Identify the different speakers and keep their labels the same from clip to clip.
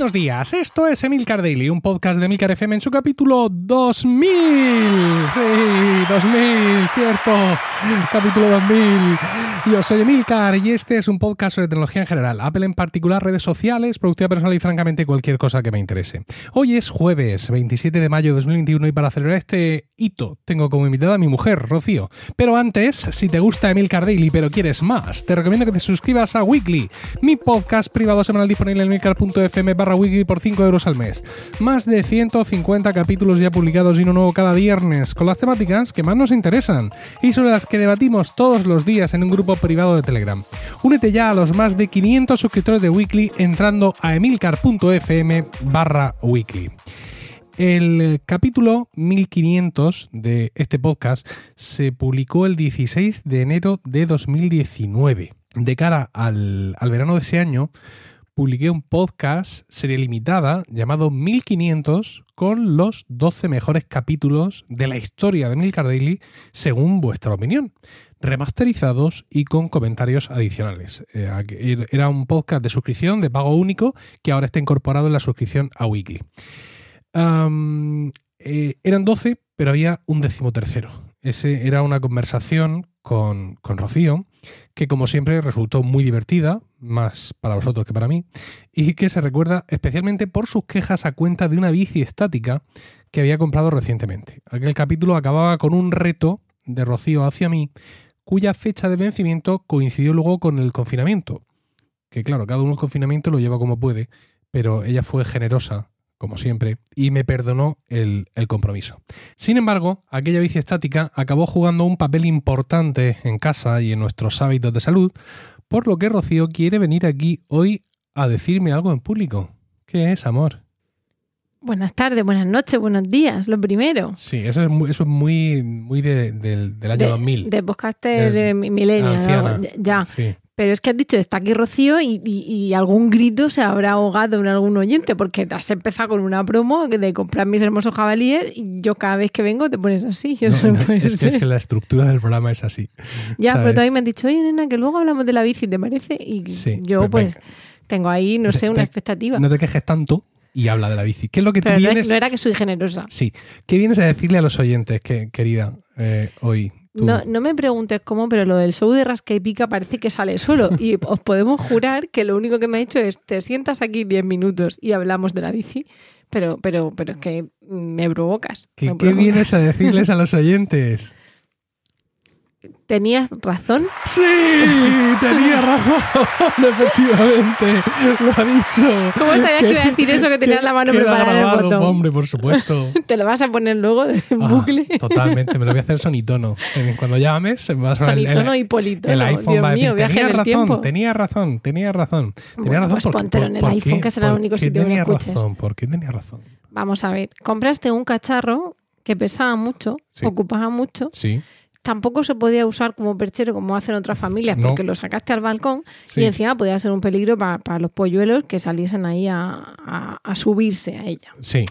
Speaker 1: Buenos días, esto es Emilcar Daily, un podcast de Emilcar FM en su capítulo 2000. Sí, 2000, cierto, capítulo 2000. Yo soy Emilcar y este es un podcast sobre tecnología en general, Apple en particular, redes sociales, productividad personal y francamente cualquier cosa que me interese. Hoy es jueves 27 de mayo de 2021 y para celebrar este hito tengo como invitada a mi mujer, Rocío. Pero antes, si te gusta Emilcar Daily pero quieres más, te recomiendo que te suscribas a Weekly, mi podcast privado semanal disponible en emilcar.fm barra weekly por 5 euros al mes. Más de 150 capítulos ya publicados y uno nuevo cada viernes, con las temáticas que más nos interesan y sobre las que debatimos todos los días en un grupo privado de Telegram. Únete ya a los más de 500 suscriptores de Weekly entrando a emilcar.fm barra weekly. El capítulo 1500 de este podcast se publicó el 16 de enero de 2019. De cara al, al verano de ese año, publiqué un podcast, serie limitada, llamado 1500, con los 12 mejores capítulos de la historia de Milcar Daily, según vuestra opinión, remasterizados y con comentarios adicionales. Eh, era un podcast de suscripción, de pago único, que ahora está incorporado en la suscripción a Weekly. Eh, eran 12, pero había un decimotercero. Ese era una conversación con, con, Rocío, que como siempre resultó muy divertida, más para vosotros que para mí, y que se recuerda especialmente por sus quejas a cuenta de una bici estática que había comprado recientemente. Aquel capítulo acababa con un reto de Rocío hacia mí, cuya fecha de vencimiento coincidió luego con el confinamiento. Que claro, cada uno el confinamiento lo lleva como puede, pero ella fue generosa como siempre, y me perdonó el, el, compromiso. Sin embargo, aquella bici estática acabó jugando un papel importante en casa y en nuestros hábitos de salud, por lo que Rocío quiere venir aquí hoy a decirme algo en público. ¿Qué es, amor?
Speaker 2: Buenas tardes, buenas noches, buenos días, lo primero.
Speaker 1: Sí, eso es muy, eso es muy, muy de, de, del año
Speaker 2: de,
Speaker 1: 2000.
Speaker 2: De podcaster ¿no? Ya. Sí. Pero es que has dicho, está aquí Rocío y, y, y, algún grito se habrá ahogado en algún oyente, porque has empezado con una promo de comprar mis hermosos jabalíes y yo cada vez que vengo te pones así.
Speaker 1: No, no, es que, es que la estructura del programa es así.
Speaker 2: Ya, ¿sabes? pero todavía me han dicho, oye, nena, que luego hablamos de la bici, ¿te parece? Y sí, yo pues venga. tengo ahí, no sé, una
Speaker 1: te,
Speaker 2: expectativa.
Speaker 1: No te quejes tanto y habla de la bici. ¿Qué es lo que
Speaker 2: pero
Speaker 1: tú vienes?
Speaker 2: No era que soy generosa.
Speaker 1: Sí. ¿Qué vienes a decirle a los oyentes, que, querida, eh, hoy?
Speaker 2: No, no, me preguntes cómo, pero lo del show de Rasca y Pica parece que sale solo. Y os podemos jurar que lo único que me ha dicho es: te sientas aquí 10 minutos y hablamos de la bici. Pero, pero, pero es que me provocas.
Speaker 1: ¿Qué,
Speaker 2: me
Speaker 1: ¿qué vienes a decirles a los oyentes?
Speaker 2: ¿Tenías razón?
Speaker 1: Sí, tenía razón, efectivamente, lo ha dicho.
Speaker 2: ¿Cómo sabías que, que iba a decir eso, que tenías la mano preparada
Speaker 1: grabado,
Speaker 2: el botón?
Speaker 1: hombre, por supuesto.
Speaker 2: ¿Te lo vas a poner luego en ah, bucle?
Speaker 1: Totalmente, me lo voy a hacer sonitono. Cuando llames, me vas a
Speaker 2: sonitono y politono.
Speaker 1: El iPhone
Speaker 2: Dios
Speaker 1: va a decir,
Speaker 2: mío, viaje
Speaker 1: tenía
Speaker 2: en el
Speaker 1: razón,
Speaker 2: tiempo.
Speaker 1: tenía razón, tenía razón. Tenía
Speaker 2: bueno,
Speaker 1: razón
Speaker 2: pues
Speaker 1: por,
Speaker 2: póntelo en el
Speaker 1: por
Speaker 2: iPhone,
Speaker 1: qué,
Speaker 2: que será el único sitio
Speaker 1: tenía
Speaker 2: que escuches.
Speaker 1: razón, ¿Por qué tenía razón?
Speaker 2: Vamos a ver, compraste un cacharro que pesaba mucho,
Speaker 1: Sí.
Speaker 2: ocupaba mucho,
Speaker 1: Sí,
Speaker 2: tampoco se podía usar como perchero como hacen otras familias
Speaker 1: No.
Speaker 2: porque lo sacaste al balcón
Speaker 1: sí.
Speaker 2: y encima podía ser un peligro para, para los polluelos que saliesen ahí a, a- a subirse a ella.
Speaker 1: sí.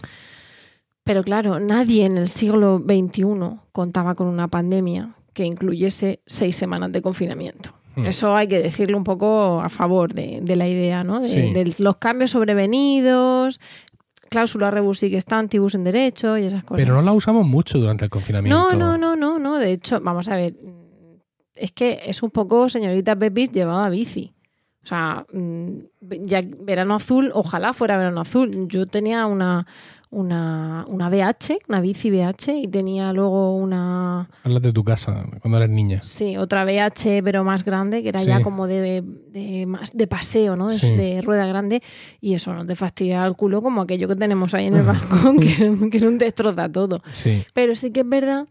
Speaker 2: Pero claro, nadie en el siglo XXI contaba con una pandemia que incluyese seis semanas de confinamiento.
Speaker 1: Hmm.
Speaker 2: Eso hay que decirlo un poco a favor de, de la idea, ¿no? De,
Speaker 1: Sí.
Speaker 2: de los cambios sobrevenidos, cláusula rebus sic stantibus en derecho y esas cosas.
Speaker 1: Pero no la usamos mucho durante el confinamiento.
Speaker 2: No, no, no. De hecho, vamos a ver. Es que es un poco señorita Pepis llevada a bici. O sea, mm, ya verano azul, ojalá fuera verano azul. Yo tenía una, una, una BH, una bici BH, y tenía luego una,
Speaker 1: Hablas de tu casa cuando eras niña.
Speaker 2: sí, otra BH, pero más grande, que era
Speaker 1: Sí.
Speaker 2: ya como de, de, más- de paseo, ¿no? De,
Speaker 1: Sí.
Speaker 2: de rueda grande. Y eso no te fastidia el culo como aquello que tenemos ahí en el balcón, que, que un destroza todo.
Speaker 1: Sí,
Speaker 2: Pero sí que es verdad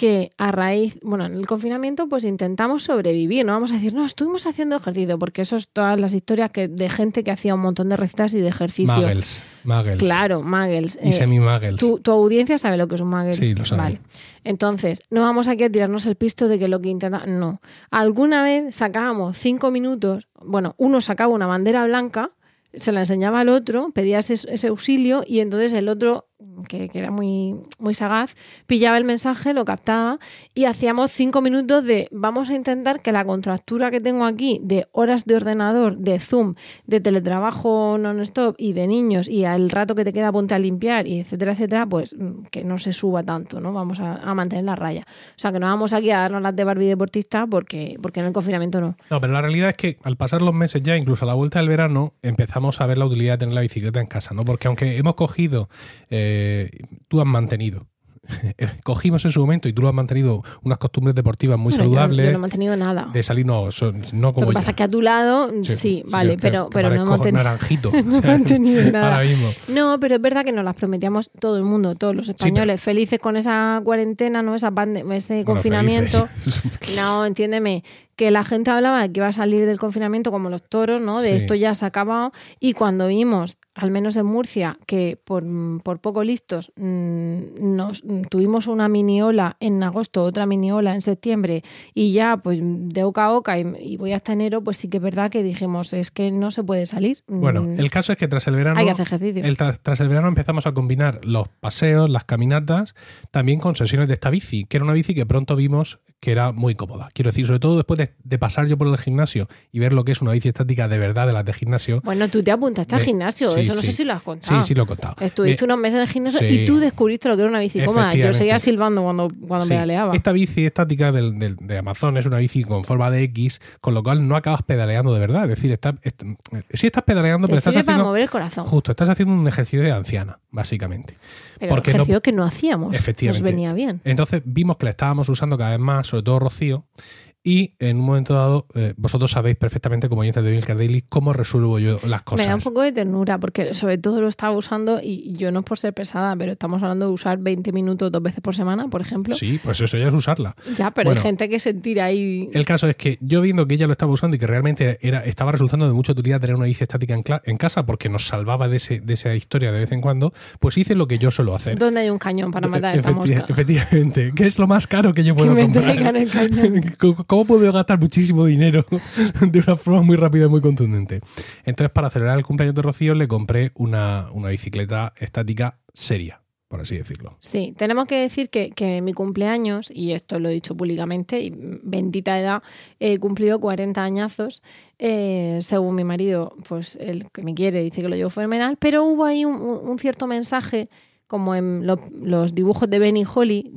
Speaker 2: que a raíz, bueno, en el confinamiento pues intentamos sobrevivir, no vamos a decir, no, estuvimos haciendo ejercicio, porque eso es todas las historias que, de gente que hacía un montón de recetas y de ejercicio.
Speaker 1: muggles, muggles.
Speaker 2: Claro, muggles.
Speaker 1: Y
Speaker 2: Eh,
Speaker 1: semi-muggles.
Speaker 2: tu, tu audiencia sabe lo que es un muggle.
Speaker 1: Sí, lo sabe.
Speaker 2: Vale. Entonces, no vamos aquí a tirarnos el pisto de que lo que intenta. No. Alguna vez sacábamos cinco minutos, bueno, uno sacaba una bandera blanca, se la enseñaba al otro, pedía ese, ese auxilio y entonces el otro que, era muy, muy sagaz, pillaba el mensaje, lo captaba y hacíamos cinco minutos de vamos a intentar que la contractura que tengo aquí de horas de ordenador, de Zoom, de teletrabajo non-stop y de niños y al rato que te queda ponte a limpiar y etcétera, etcétera, pues mm, que no se suba tanto, ¿no? Vamos a, a mantener la raya. O sea, que no vamos aquí a darnos las de Barbie deportista porque, porque en el confinamiento no.
Speaker 1: No, pero la realidad es que al pasar los meses ya, incluso a la vuelta del verano, empezamos a ver la utilidad de tener la bicicleta en casa, ¿no? Porque aunque hemos cogido, eh, tú has mantenido. Cogimos en su momento y tú lo has mantenido unas costumbres deportivas muy
Speaker 2: Bueno, yo-
Speaker 1: saludables.
Speaker 2: Yo, no he mantenido nada.
Speaker 1: de salir, no, son- no como
Speaker 2: Lo que pasa es que a tu lado, sí, vale,
Speaker 1: que-
Speaker 2: pero,
Speaker 1: que
Speaker 2: pero no hemos tenido.
Speaker 1: naranjito.
Speaker 2: no nada.
Speaker 1: Ahora mismo.
Speaker 2: No, pero es verdad que nos las prometíamos todo el mundo, todos los españoles, felices con esa cuarentena, no esa ese
Speaker 1: Bueno,
Speaker 2: confinamiento.
Speaker 1: felices.
Speaker 2: No, entiéndeme, que la gente hablaba de que iba a salir del confinamiento como los toros, ¿no? De
Speaker 1: Sí.
Speaker 2: esto ya se ha acabado. Y cuando vimos, al menos en Murcia, que por, por poco listos mm, nos tuvimos una mini ola en agosto, otra mini ola en septiembre, y ya pues de oca a oca y, y voy hasta enero, pues sí que es verdad que dijimos, es que no se puede salir.
Speaker 1: Bueno,
Speaker 2: Mm,
Speaker 1: el caso es que tras el verano.
Speaker 2: hay que hacer ejercicio.
Speaker 1: el tras, tras el verano empezamos a combinar los paseos, las caminatas, también con sesiones de esta bici, que era una bici que pronto vimos que era muy cómoda. Quiero decir, sobre todo después de, de pasar yo por el gimnasio y ver lo que es una bici estática de verdad de las de gimnasio.
Speaker 2: Bueno, tú te apuntaste al
Speaker 1: Me-
Speaker 2: gimnasio,
Speaker 1: sí,
Speaker 2: eso no
Speaker 1: sí.
Speaker 2: sé si lo has contado.
Speaker 1: Sí, sí lo he contado.
Speaker 2: Estuviste
Speaker 1: Me-
Speaker 2: unos meses en el gimnasio
Speaker 1: Sí.
Speaker 2: y tú descubriste lo que era una bici cómoda. Yo seguía silbando cuando, cuando pedaleaba.
Speaker 1: Esta bici estática del- del- de Amazon es una bici con forma de X, con lo cual no acabas pedaleando de verdad. Es decir, está, est- sí estás pedaleando,
Speaker 2: Te
Speaker 1: pero estás
Speaker 2: sirve para
Speaker 1: haciendo.
Speaker 2: mover el corazón.
Speaker 1: Justo, estás haciendo un ejercicio de anciana, básicamente.
Speaker 2: Pero
Speaker 1: porque no-
Speaker 2: ejercicio que no hacíamos.
Speaker 1: Efectivamente.
Speaker 2: Nos venía bien.
Speaker 1: Entonces vimos que la estábamos usando cada vez más, sobre todo Rocío, y en un momento dado, eh, vosotros sabéis perfectamente, como oyentes de Milcar Daily, cómo resuelvo yo las cosas.
Speaker 2: Me da un poco de ternura porque sobre todo lo estaba usando y yo no es por ser pesada, pero estamos hablando de usar 20 minutos dos veces por semana, por ejemplo.
Speaker 1: Sí, pues eso ya es usarla.
Speaker 2: Ya, pero
Speaker 1: Bueno.
Speaker 2: hay gente que se tira ahí.
Speaker 1: El caso es que yo viendo que ella lo estaba usando y que realmente era, estaba resultando de mucha utilidad tener una bici estática en, en casa porque nos salvaba de, ese, de esa historia de vez en cuando, pues hice lo que yo suelo hacer.
Speaker 2: ¿Dónde hay un cañón para matar a esta mosca?
Speaker 1: Efectivamente, ¿qué es lo más caro que yo
Speaker 2: Que
Speaker 1: puedo
Speaker 2: me
Speaker 1: comprar?
Speaker 2: el cañón.
Speaker 1: ¿Cómo- ¿Cómo puedo gastar muchísimo dinero de una forma muy rápida y muy contundente? Entonces, para celebrar el cumpleaños de Rocío, le compré una, una bicicleta estática seria, por así decirlo.
Speaker 2: Sí, tenemos que decir que, que mi cumpleaños, y esto lo he dicho públicamente, y bendita edad, he cumplido 40 añazos. eh, según mi marido, pues el que me quiere dice que lo llevo fenomenal, pero hubo ahí un, cierto mensaje, como en lo- los dibujos de Benny Holly,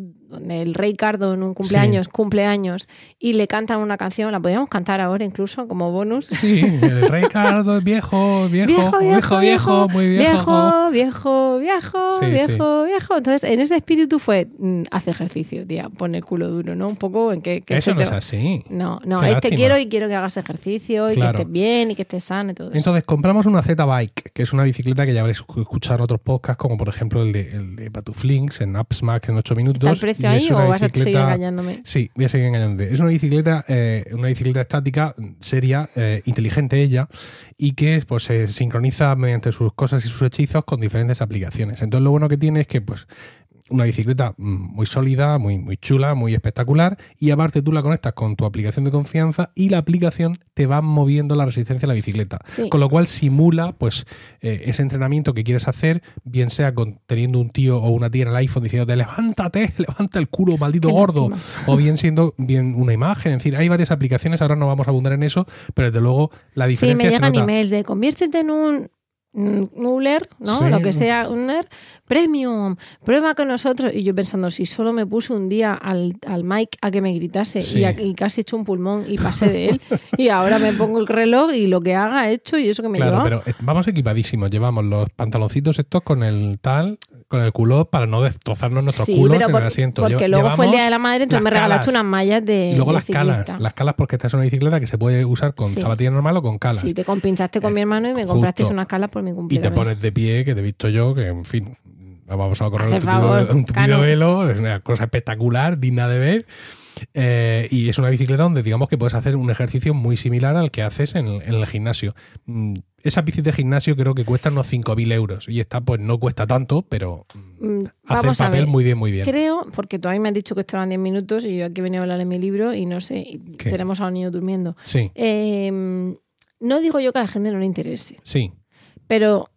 Speaker 2: el rey Cardo en un cumpleaños cumpleaños y le cantan una canción, la podríamos cantar ahora incluso como bonus.
Speaker 1: Sí, el rey Cardo es viejo, viejo, viejo, viejo, muy viejo.
Speaker 2: viejo, viejo, viejo,
Speaker 1: Sí,
Speaker 2: viejo, viejo. Entonces, en ese espíritu fue, mm, haz ejercicio, tía, pon el culo duro, ¿no? Un poco en que, que
Speaker 1: Eso no
Speaker 2: te
Speaker 1: es así.
Speaker 2: No, no,
Speaker 1: Qué
Speaker 2: es te quiero y quiero que hagas ejercicio y
Speaker 1: Claro.
Speaker 2: que estés bien y que estés sano y todo eso.
Speaker 1: Entonces compramos una Z-Bike, que es una bicicleta que ya habréis escuchado en otros podcasts, como por ejemplo el de, el de Patuflinks en Upsmack en 8 minutos.
Speaker 2: ¿Está el precio ahí o vas a seguir engañándome?
Speaker 1: Sí, voy a seguir engañándote. Es una bicicleta, eh, una bicicleta estática, seria, eh, inteligente ella, y que pues se sincroniza mediante sus cosas y sus hechizos con diferentes aplicaciones. Entonces lo bueno que tiene es que pues una bicicleta mm, muy sólida, muy, muy chula, muy espectacular, y aparte tú la conectas con tu aplicación de confianza y la aplicación te va moviendo la resistencia a la bicicleta.
Speaker 2: Sí.
Speaker 1: Con lo cual simula pues eh, ese entrenamiento que quieres hacer, bien sea con, teniendo un tío o una tía en el iPhone diciéndote levántate, levanta el culo, maldito
Speaker 2: Qué
Speaker 1: gordo,
Speaker 2: lástima.
Speaker 1: o bien siendo bien una imagen. Es decir, hay varias aplicaciones, ahora no vamos a abundar en eso, pero desde luego la
Speaker 2: Sí,
Speaker 1: diferencia
Speaker 2: me
Speaker 1: se
Speaker 2: llegan
Speaker 1: nota.
Speaker 2: emails de conviértete en un mm, Uller, ¿no?
Speaker 1: Sí.
Speaker 2: Lo que sea, un Uller premium, prueba con nosotros. Y yo pensando, si solo me puse un día al, al mic a que me gritase
Speaker 1: Sí.
Speaker 2: y, a- y casi he hecho un pulmón y pasé de él, y ahora me pongo el reloj y lo que haga he hecho y eso que me
Speaker 1: Claro,
Speaker 2: lleva.
Speaker 1: pero eh, vamos equipadísimos. Llevamos los pantaloncitos estos con el tal, con el culo para no destrozarnos nuestros
Speaker 2: Sí,
Speaker 1: culos
Speaker 2: pero
Speaker 1: en
Speaker 2: por-
Speaker 1: el asiento.
Speaker 2: porque luego fue el día de la madre, entonces me regalaste
Speaker 1: calas.
Speaker 2: unas mallas de,
Speaker 1: Y luego
Speaker 2: de
Speaker 1: las calas, las calas porque esta es una bicicleta que se puede usar con
Speaker 2: Sí.
Speaker 1: zapatilla normal o con calas.
Speaker 2: Sí, te compinchaste con mi hermano y me compraste unas calas por mi
Speaker 1: y te
Speaker 2: cumpleaños.
Speaker 1: pones de pie, que te he visto yo, que en fin, vamos a correr un tupido, un velo, es una cosa espectacular, digna de ver. Eh, y es una bicicleta donde digamos que puedes hacer un ejercicio muy similar al que haces en el, en el gimnasio. Esas bicis de gimnasio creo que cuestan unos 5.000 euros y esta pues no cuesta tanto, pero mm, hace el
Speaker 2: Vamos a
Speaker 1: papel muy bien, muy bien.
Speaker 2: Creo, porque todavía me has dicho que esto eran 10 minutos y yo aquí he venido a hablar de mi libro y no sé, y
Speaker 1: ¿Qué?
Speaker 2: tenemos a un niño durmiendo.
Speaker 1: Sí,
Speaker 2: Eh, no digo yo que a la gente no le interese,
Speaker 1: sí,
Speaker 2: pero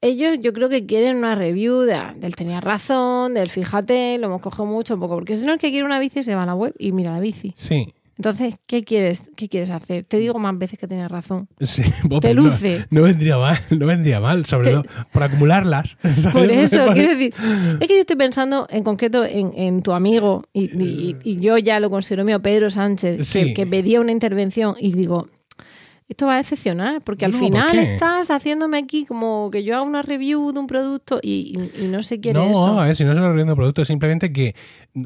Speaker 2: ellos yo creo que quieren una review de, del tenía razón, del fíjate, lo hemos cogido mucho, un poco, porque si no el que quiere una bici se va a la web y mira la bici.
Speaker 1: Sí.
Speaker 2: Entonces, ¿qué quieres, qué quieres hacer? Te digo más veces que tenías razón.
Speaker 1: Sí,
Speaker 2: Te luce.
Speaker 1: No, vendría mal, no vendría mal, sobre todo por acumularlas. ¿sabes?
Speaker 2: Por eso, quiero decir, es que yo estoy pensando en concreto en, en tu amigo, y, y- y yo ya lo considero mío, Pedro Sánchez, que-
Speaker 1: Sí.
Speaker 2: que, pedía una intervención y digo, esto va a decepcionar, porque al
Speaker 1: No, ¿por
Speaker 2: final estás haciéndome aquí como que yo haga una review de un producto y, y- y no se quiere
Speaker 1: No,
Speaker 2: eso.
Speaker 1: a ver, si no se lo riendo producto, es simplemente que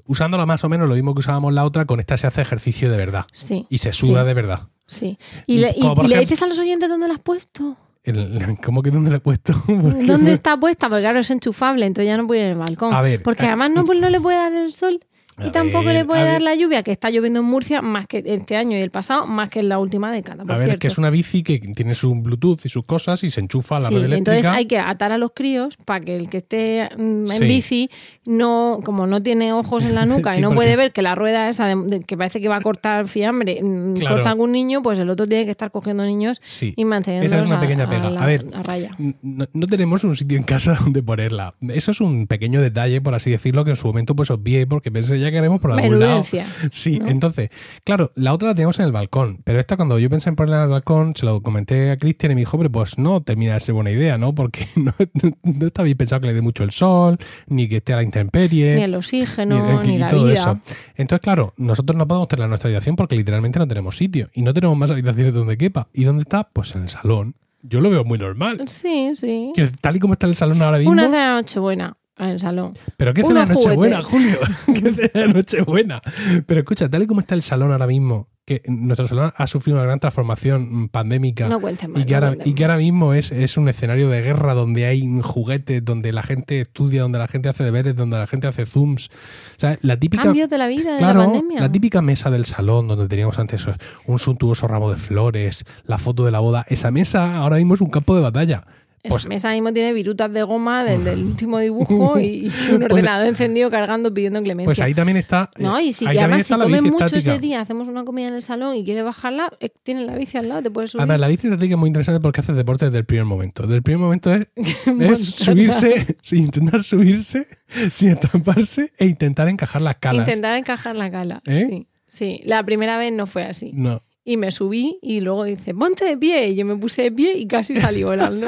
Speaker 1: usándola más o menos lo mismo que usábamos la otra, con esta se hace ejercicio de verdad.
Speaker 2: Sí,
Speaker 1: Y se suda
Speaker 2: Sí.
Speaker 1: de verdad.
Speaker 2: sí. Y, le, y- dices a los oyentes dónde la has puesto.
Speaker 1: El- ¿Cómo que dónde le he puesto?
Speaker 2: ¿Dónde está puesta? Porque claro, es enchufable, entonces ya no puede ir en el balcón.
Speaker 1: A ver,
Speaker 2: Porque
Speaker 1: eh,
Speaker 2: además no, pues no le puede dar el sol y
Speaker 1: A
Speaker 2: tampoco
Speaker 1: ver,
Speaker 2: le puede
Speaker 1: a
Speaker 2: dar
Speaker 1: ver.
Speaker 2: la lluvia, que está lloviendo en Murcia más que este año y el pasado, más que en la última década, por
Speaker 1: A ver,
Speaker 2: cierto.
Speaker 1: que es una bici que tiene su Bluetooth y sus cosas y se enchufa a la
Speaker 2: Sí,
Speaker 1: red eléctrica.
Speaker 2: entonces hay que atar a los críos para que el que esté mm, en
Speaker 1: Sí.
Speaker 2: bici no, como no tiene ojos en la nuca
Speaker 1: Sí,
Speaker 2: y no
Speaker 1: porque-
Speaker 2: puede ver que la rueda esa de- de- que parece que va a cortar fiambre mm,
Speaker 1: Claro.
Speaker 2: corta a algún niño, pues el otro tiene que estar cogiendo niños y manteniéndolos
Speaker 1: Esa es una
Speaker 2: a-
Speaker 1: pequeña
Speaker 2: a
Speaker 1: pega.
Speaker 2: la-
Speaker 1: A ver,
Speaker 2: a raya.
Speaker 1: No, no tenemos un sitio en casa donde ponerla. Eso es un pequeño detalle, por así decirlo, que en su momento pues obvié porque pensé ya que haremos por algún lado. Sí,
Speaker 2: ¿no?
Speaker 1: entonces, claro, la otra la teníamos en el balcón, pero esta cuando yo pensé en ponerla en el balcón, se lo comenté a Cristian y me dijo, hombre, pues no termina de ser buena idea, ¿no? Porque no, no está bien pensado que le dé mucho el sol, ni que esté a la intemperie.
Speaker 2: Ni el oxígeno, ni,
Speaker 1: y
Speaker 2: la
Speaker 1: todo
Speaker 2: vida.
Speaker 1: eso. Entonces, claro, nosotros no podemos tener nuestra habitación porque literalmente no tenemos sitio y no tenemos más habitaciones donde quepa. ¿Y dónde está? Pues en el salón. Yo lo veo muy normal.
Speaker 2: Sí, sí.
Speaker 1: Que tal y como está el salón ahora mismo.
Speaker 2: Una cena de Nochebuena en el salón.
Speaker 1: Pero qué cena Nochebuena. Julio. qué cena Nochebuena. Pero escucha, tal y como está el salón ahora mismo, que nuestro salón ha sufrido una gran transformación mm, pandémica.
Speaker 2: No más.
Speaker 1: y que,
Speaker 2: no
Speaker 1: ahora, y que ahora mismo es, es un escenario de guerra donde hay juguetes, donde la gente estudia, donde la gente hace deberes, donde la gente hace zooms. O sea, la típica.
Speaker 2: Cambios de la vida, de la pandemia.
Speaker 1: la típica mesa del salón donde teníamos antes un suntuoso ramo de flores, la foto de la boda. Esa mesa ahora mismo es un campo de batalla.
Speaker 2: Esa
Speaker 1: Pues-
Speaker 2: mesa mismo tiene virutas de goma del, del último dibujo y, y un
Speaker 1: Pues-
Speaker 2: ordenador encendido cargando pidiendo clemencia.
Speaker 1: Pues ahí también está.
Speaker 2: no, y si
Speaker 1: ahí
Speaker 2: además si comes mucho
Speaker 1: estática.
Speaker 2: ese día, hacemos una comida en el salón y quieres bajarla, eh, tienes la bici al lado, te puedes subir.
Speaker 1: Además, la bici estática es muy interesante porque hace deporte desde el primer momento. Desde el primer momento es, es subirse, intentar subirse, sin estamparse e intentar encajar las calas.
Speaker 2: Intentar encajar la cala.
Speaker 1: ¿Eh?
Speaker 2: Sí, sí. La primera vez no fue así.
Speaker 1: No.
Speaker 2: Y me subí y luego dice, ponte de pie. Y yo me puse de pie y casi salí volando.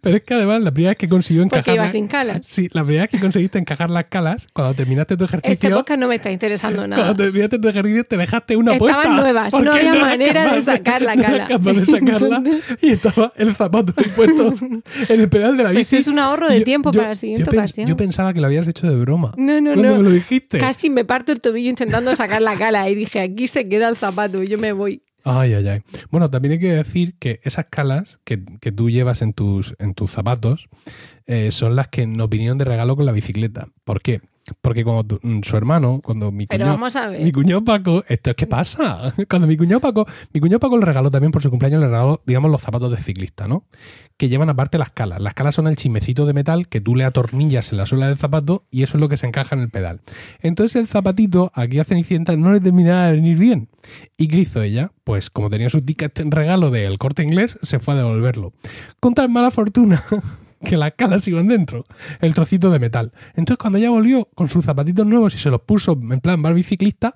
Speaker 1: Pero es que además la primera vez que consiguió
Speaker 2: Porque
Speaker 1: encajar.
Speaker 2: iba sin calas.
Speaker 1: Sí, la primera vez que conseguiste encajar las calas, cuando terminaste tu
Speaker 2: Este
Speaker 1: ejercicio.
Speaker 2: podcast no me está interesando nada.
Speaker 1: Cuando terminaste tu ejercicio te dejaste una
Speaker 2: Estaban
Speaker 1: puesta.
Speaker 2: nuevas,
Speaker 1: porque
Speaker 2: no había
Speaker 1: eras
Speaker 2: manera de sacar la
Speaker 1: no
Speaker 2: cala.
Speaker 1: capaz de sacarla y estaba el zapato puesto en el pedal de la
Speaker 2: Pues
Speaker 1: bici.
Speaker 2: es un ahorro de
Speaker 1: yo-
Speaker 2: tiempo
Speaker 1: yo-
Speaker 2: para la siguiente
Speaker 1: yo
Speaker 2: ocasión.
Speaker 1: Yo pensaba que lo habías hecho de broma.
Speaker 2: No, no,
Speaker 1: Cuando
Speaker 2: no.
Speaker 1: me lo dijiste.
Speaker 2: Casi me parto el tobillo intentando sacar la cala y dije, aquí se queda el zapato yo me voy.
Speaker 1: Ay, ay, ay. Bueno, también hay que decir que esas calas que, que tú llevas en tus, en tus zapatos eh, son las que nos vinieron de regalo con la bicicleta. ¿Por qué? Porque como tu- mm, su hermano, cuando mi cuñado, mi cuñado Paco, esto es que pasa. Cuando mi cuñado Paco, mi cuñado Paco le regaló también por su cumpleaños, le regaló, digamos, los zapatos de ciclista, ¿no? Que llevan aparte las calas. Las calas son el chismecito de metal que tú le atornillas en la suela del zapato y eso es lo que se encaja en el pedal. Entonces el zapatito, aquí a Cenicienta, no le terminaba de venir bien. ¿Y qué hizo ella? Pues como tenía su ticket en regalo del corte inglés, se fue a devolverlo. Con tan mala fortuna que las calas iban dentro, el trocito de metal. Entonces cuando ella volvió con sus zapatitos nuevos y se los puso en plan bar biciclista,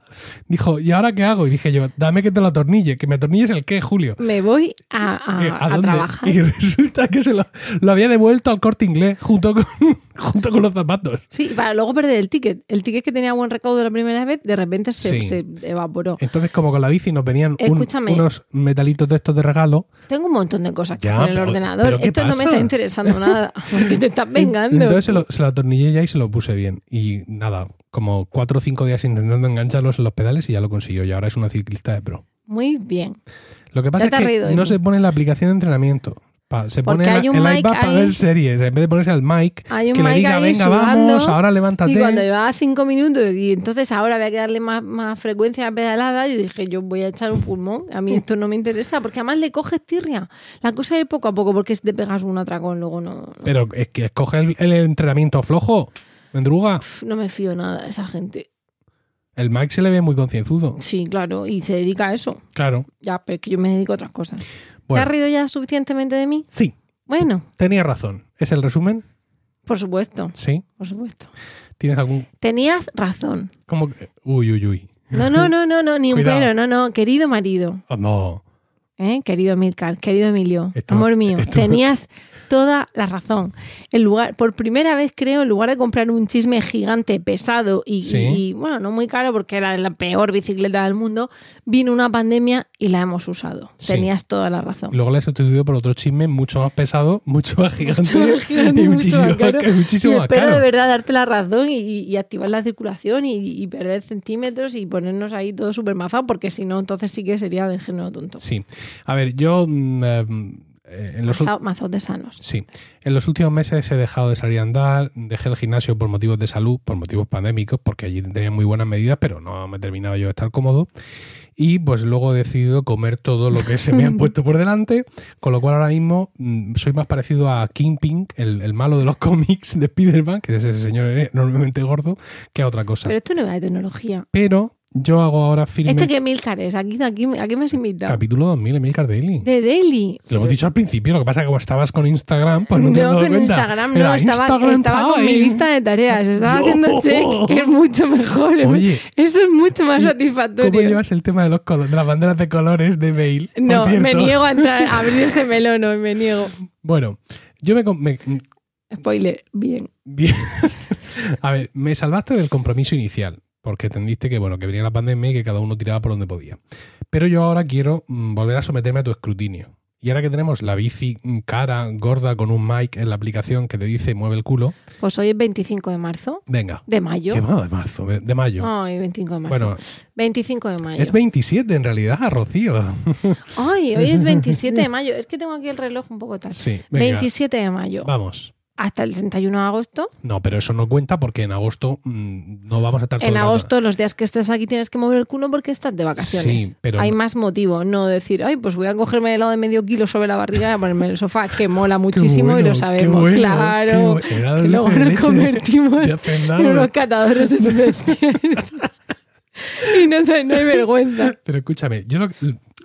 Speaker 1: dijo, ¿y ahora qué hago? Y dije yo, dame que te lo atornille, que me atornilles el qué, Julio.
Speaker 2: Me voy a, a-
Speaker 1: Eh,
Speaker 2: trabajar.
Speaker 1: Y resulta que se lo, lo había devuelto al corte inglés junto con, junto con los zapatos.
Speaker 2: Sí, para luego perder el ticket. El ticket que tenía buen recaudo la primera vez, de repente se,
Speaker 1: Sí.
Speaker 2: se evaporó.
Speaker 1: Entonces, como con la bici nos venían un- unos metalitos de estos de regalo,
Speaker 2: Tengo un montón de cosas que
Speaker 1: Ya,
Speaker 2: hacer en el
Speaker 1: pero-
Speaker 2: ordenador.
Speaker 1: ¿pero qué
Speaker 2: Esto no me está interesando nada. Porque te estás vengando.
Speaker 1: entonces se lo, se lo atornillé ya y se lo puse bien. Y nada, como cuatro o cinco días intentando engancharlos en los pedales y ya lo consiguió. Y ahora es una ciclista de pro.
Speaker 2: Muy bien.
Speaker 1: Lo que pasa es que
Speaker 2: reído
Speaker 1: no se pone la aplicación de entrenamiento. Se
Speaker 2: Porque
Speaker 1: pone
Speaker 2: hay un
Speaker 1: el
Speaker 2: mic
Speaker 1: iPad para
Speaker 2: ahí.
Speaker 1: ver series. En vez de ponerse al mic,
Speaker 2: Hay un
Speaker 1: que le
Speaker 2: mic
Speaker 1: diga,
Speaker 2: ahí
Speaker 1: venga,
Speaker 2: sudando,
Speaker 1: vamos, ahora levántate.
Speaker 2: Y cuando llevaba cinco minutos y entonces ahora había que darle más, más frecuencia a la pedalada, yo dije, yo voy a echar un pulmón. A mí esto no me interesa, porque además le coges tirria. La cosa es poco a poco, porque si te pegas un atracón, luego no,
Speaker 1: Pero es que escoge el, el entrenamiento flojo, mendruga.
Speaker 2: No me fío nada de esa gente.
Speaker 1: El Mike se le ve muy concienzudo.
Speaker 2: Sí, claro, y se dedica a eso.
Speaker 1: Claro.
Speaker 2: Ya, pero es que yo me dedico a otras cosas. ¿Te has rido ya suficientemente de mí?
Speaker 1: sí,
Speaker 2: Bueno,
Speaker 1: tenía razón. ¿Es el resumen?
Speaker 2: Por supuesto,
Speaker 1: Sí.
Speaker 2: por supuesto.
Speaker 1: ¿Tienes algún...?
Speaker 2: Tenías razón.
Speaker 1: ¿Cómo que- Uy, uy, uy.
Speaker 2: No, no, no, no, no, ni un
Speaker 1: Cuidado.
Speaker 2: pero, no, no, querido marido,
Speaker 1: Oh, no.
Speaker 2: ¿eh? querido Milcar, querido Emilio,
Speaker 1: Esto-
Speaker 2: amor mío,
Speaker 1: esto-
Speaker 2: tenías toda la razón. En lugar, por primera vez creo, en lugar de comprar un chisme gigante, pesado y,
Speaker 1: Sí.
Speaker 2: y- y, bueno, no muy caro porque era la peor bicicleta del mundo, vino una pandemia y la hemos usado.
Speaker 1: Sí.
Speaker 2: Tenías toda la razón.
Speaker 1: Luego la he sustituido por otro chisme mucho más pesado, mucho más gigante,
Speaker 2: Mucho más gigante,
Speaker 1: y
Speaker 2: mucho
Speaker 1: muchísimo,
Speaker 2: más caro.
Speaker 1: muchísimo
Speaker 2: espero de verdad darte la razón y, activar la circulación y, perder centímetros y ponernos ahí todo súper mazado, porque si no, entonces sí que sería del género tonto.
Speaker 1: Sí. A ver, yo mm, eh, en los
Speaker 2: Mazao- Mazos de sanos.
Speaker 1: Sí, en los últimos meses he dejado de salir a andar, dejé el gimnasio por motivos de salud, por motivos pandémicos, porque allí tenían muy buenas medidas, pero no me terminaba yo de estar cómodo. Y pues luego he decidido comer todo lo que se me han puesto por delante, con lo cual ahora mismo mm, soy más parecido a Kingpin, el, el malo de los cómics de Spider-Man, que es ese señor enormemente gordo, que a otra cosa.
Speaker 2: Pero esto no va de tecnología.
Speaker 1: Pero yo hago ahora firme
Speaker 2: ¿Este qué Milcar es? ¿Aquí, aquí, aquí me has invitado?
Speaker 1: capítulo 2000 Emilcar Daily.
Speaker 2: De Daily.
Speaker 1: Lo hemos dicho al principio, lo que pasa es que como estabas con Instagram, pues no te
Speaker 2: con. Instagram no,
Speaker 1: Era
Speaker 2: estaba,
Speaker 1: Instagram
Speaker 2: estaba con mi lista de tareas, estaba
Speaker 1: No.
Speaker 2: haciendo check, que es mucho mejor.
Speaker 1: Oye,
Speaker 2: Eso es mucho más
Speaker 1: ¿y
Speaker 2: satisfactorio.
Speaker 1: ¿Cómo llevas el tema de los colo- de las banderas de colores de mail?
Speaker 2: No, me niego a entrar, a abrir ese melón, no, me niego.
Speaker 1: Bueno, yo me, me-
Speaker 2: Spoiler, bien.
Speaker 1: bien. a ver, me salvaste del compromiso inicial, porque entendiste que bueno, que venía la pandemia y que cada uno tiraba por donde podía. Pero yo ahora quiero mm, volver a someterme a tu escrutinio. Y ahora que tenemos la bici mm, cara, gorda, con un mic en la aplicación que te dice mueve el culo,
Speaker 2: Pues hoy es 25 de marzo,
Speaker 1: venga.
Speaker 2: de mayo.
Speaker 1: ¿Qué va de marzo? De, de mayo.
Speaker 2: Ay, 25 de marzo.
Speaker 1: bueno,
Speaker 2: 25 de mayo.
Speaker 1: es 27 en realidad, Rocío.
Speaker 2: Ay, hoy es 27 de mayo. Es que tengo aquí el reloj un poco tarde.
Speaker 1: Sí, venga.
Speaker 2: 27 de mayo.
Speaker 1: Vamos.
Speaker 2: Hasta el 31 de agosto.
Speaker 1: No, pero eso no cuenta porque en agosto mm, no vamos a estar
Speaker 2: En agosto, los días que estés aquí tienes que mover el culo porque estás de vacaciones.
Speaker 1: Sí, pero
Speaker 2: Hay más motivo, no decir, ay, pues voy a cogerme el helado de medio kilo sobre la barriga y a ponerme en el sofá, que mola muchísimo
Speaker 1: bueno,
Speaker 2: y lo sabemos,
Speaker 1: bueno,
Speaker 2: claro.
Speaker 1: bueno.
Speaker 2: Que luego nos convertimos en unos catadores y no hay vergüenza.
Speaker 1: Pero escúchame, yo lo,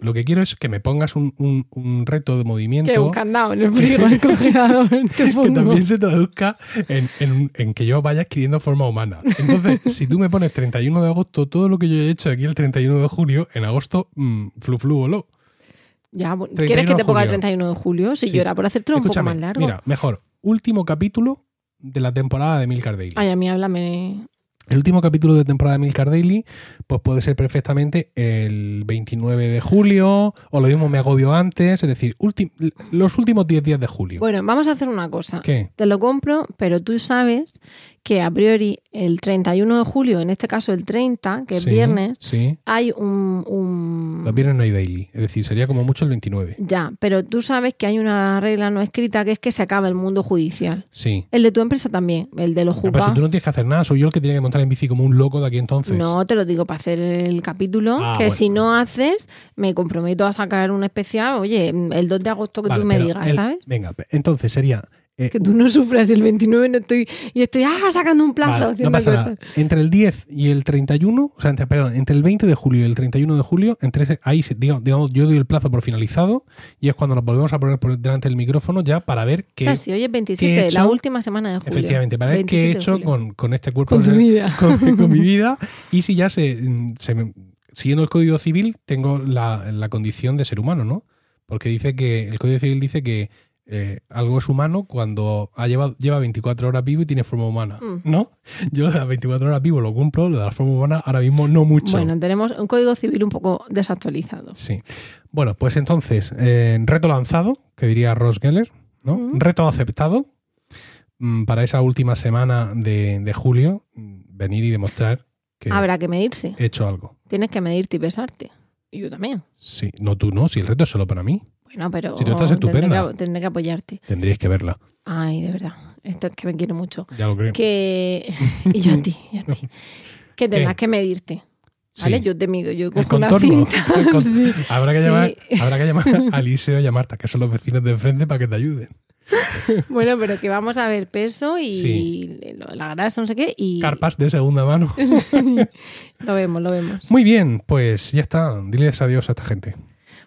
Speaker 1: lo que quiero es que me pongas un, un- un reto de movimiento
Speaker 2: Que un candado en el en el congelador.
Speaker 1: que también se traduzca en, en- en que yo vaya adquiriendo forma humana. Entonces, si tú me pones 31 de agosto, todo lo que yo he hecho aquí el 31 de julio, en agosto, mm, flu flu voló.
Speaker 2: Ya, bueno,
Speaker 1: 31
Speaker 2: ¿Quieres que te ponga el
Speaker 1: julio.
Speaker 2: 31 de julio? Si
Speaker 1: Sí.
Speaker 2: yo era por hacértelo un poco más largo.
Speaker 1: Mira, mejor, último capítulo de la temporada de Milcar Daily.
Speaker 2: Ay, a mí háblame.
Speaker 1: El último capítulo de temporada de Milcar Daily, pues puede ser perfectamente el 29 de julio, o lo mismo me agobio antes, es decir, los últimos 10 días de julio.
Speaker 2: Bueno, vamos a hacer una cosa.
Speaker 1: ¿Qué?
Speaker 2: Te lo compro, pero tú sabes que a priori el 31 de julio, en este caso el 30, que es
Speaker 1: Sí,
Speaker 2: viernes,
Speaker 1: Sí,
Speaker 2: hay un, un-
Speaker 1: los viernes no hay daily, es decir, sería como mucho el 29.
Speaker 2: Ya, pero tú sabes que hay una regla no escrita que es que se acaba el mundo judicial.
Speaker 1: Sí.
Speaker 2: El de tu empresa también, el de los
Speaker 1: Ah, Pero si
Speaker 2: juzgados.
Speaker 1: tú no tienes que hacer nada, soy yo el que tiene que montar en bici como un loco de aquí entonces.
Speaker 2: No, te lo digo para hacer el capítulo,
Speaker 1: Ah,
Speaker 2: que
Speaker 1: bueno.
Speaker 2: si no haces, me comprometo a sacar un especial, oye, el 2 de agosto que
Speaker 1: Vale,
Speaker 2: tú me digas,
Speaker 1: el-
Speaker 2: ¿sabes?
Speaker 1: Venga, entonces sería... eh,
Speaker 2: Que tú no sufras el 29 no estoy y estoy ah, sacando un plazo
Speaker 1: Vale, no pasa nada. Entre el 10 y el 31, o sea, entre, perdón, entre el 20 de julio y el 31 de julio, entre ese- ahí, digamos, digamos, yo doy el plazo por finalizado y es cuando nos volvemos a poner por delante del micrófono ya para ver qué,
Speaker 2: Ah, sí, hoy es 27,
Speaker 1: ¿qué he
Speaker 2: la última semana de julio.
Speaker 1: efectivamente, para ver qué he
Speaker 2: 27 de
Speaker 1: hecho con, con este cuerpo,
Speaker 2: Con tu
Speaker 1: de-
Speaker 2: vida.
Speaker 1: con, con mi vida y si ya se, se me- siguiendo el Código Civil tengo la, la condición de ser humano, ¿no? Porque dice que el Código Civil dice que eh, algo es humano cuando ha llevado, lleva 24 horas vivo y tiene forma humana,
Speaker 2: Mm.
Speaker 1: ¿no? Yo de las 24 horas vivo lo cumplo, lo de la forma humana ahora mismo no mucho.
Speaker 2: Bueno, tenemos un código civil un poco desactualizado.
Speaker 1: Sí. Bueno, pues entonces, eh, reto lanzado, que diría Ross Geller, ¿no?
Speaker 2: Ujú.
Speaker 1: Reto aceptado mm, para esa última semana de, de julio, mm, venir y demostrar que
Speaker 2: Habrá que medirse.
Speaker 1: he hecho algo.
Speaker 2: Tienes que medirte y pesarte. Y yo también.
Speaker 1: Sí, no tú no, si el reto es solo para mí,
Speaker 2: Bueno, pero
Speaker 1: Si tú estás
Speaker 2: tendré
Speaker 1: estupenda.
Speaker 2: que, tendré que apoyarte.
Speaker 1: tendríais que verla,
Speaker 2: Ay, de verdad. Esto es que me quiero mucho.
Speaker 1: ya lo creo.
Speaker 2: Que... Y yo a ti, y a ti. Que tendrás que medirte. ¿Vale?
Speaker 1: Sí.
Speaker 2: Yo te mido. Yo cojo una cinta. Sí.
Speaker 1: habrá, que
Speaker 2: Sí.
Speaker 1: llamar, habrá que llamar a Eliseo y a Marta, que son los vecinos de enfrente, para que te ayuden.
Speaker 2: Bueno, pero que vamos a ver peso y la grasa, no sé qué. Y
Speaker 1: Carpas de segunda mano.
Speaker 2: lo vemos, lo vemos.
Speaker 1: Muy bien, pues ya está. Diles adiós a esta gente.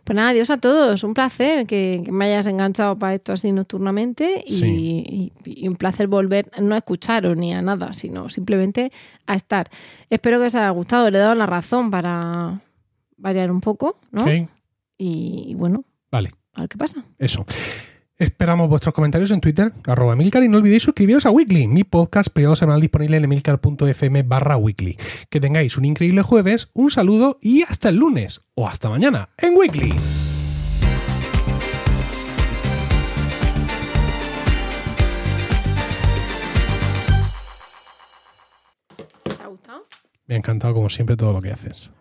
Speaker 2: Pues nada, adiós a todos. Un placer que, que me hayas enganchado para esto así nocturnamente y,
Speaker 1: Sí.
Speaker 2: y- y un placer volver no a escucharos ni a nada, sino simplemente a estar. Espero que os haya gustado. Le he dado la razón para variar un poco, ¿no?
Speaker 1: Sí.
Speaker 2: Y, y bueno,
Speaker 1: Vale,
Speaker 2: a ver qué pasa.
Speaker 1: eso. Esperamos vuestros comentarios en Twitter, arroba Emilcar, y no olvidéis suscribiros a Weekly, mi podcast privado semanal disponible en emilcar.fm barra weekly. Que tengáis un increíble jueves, un saludo y hasta el lunes o hasta mañana en Weekly.
Speaker 2: ¿Te ha gustado?
Speaker 1: Me ha encantado como siempre todo lo que haces.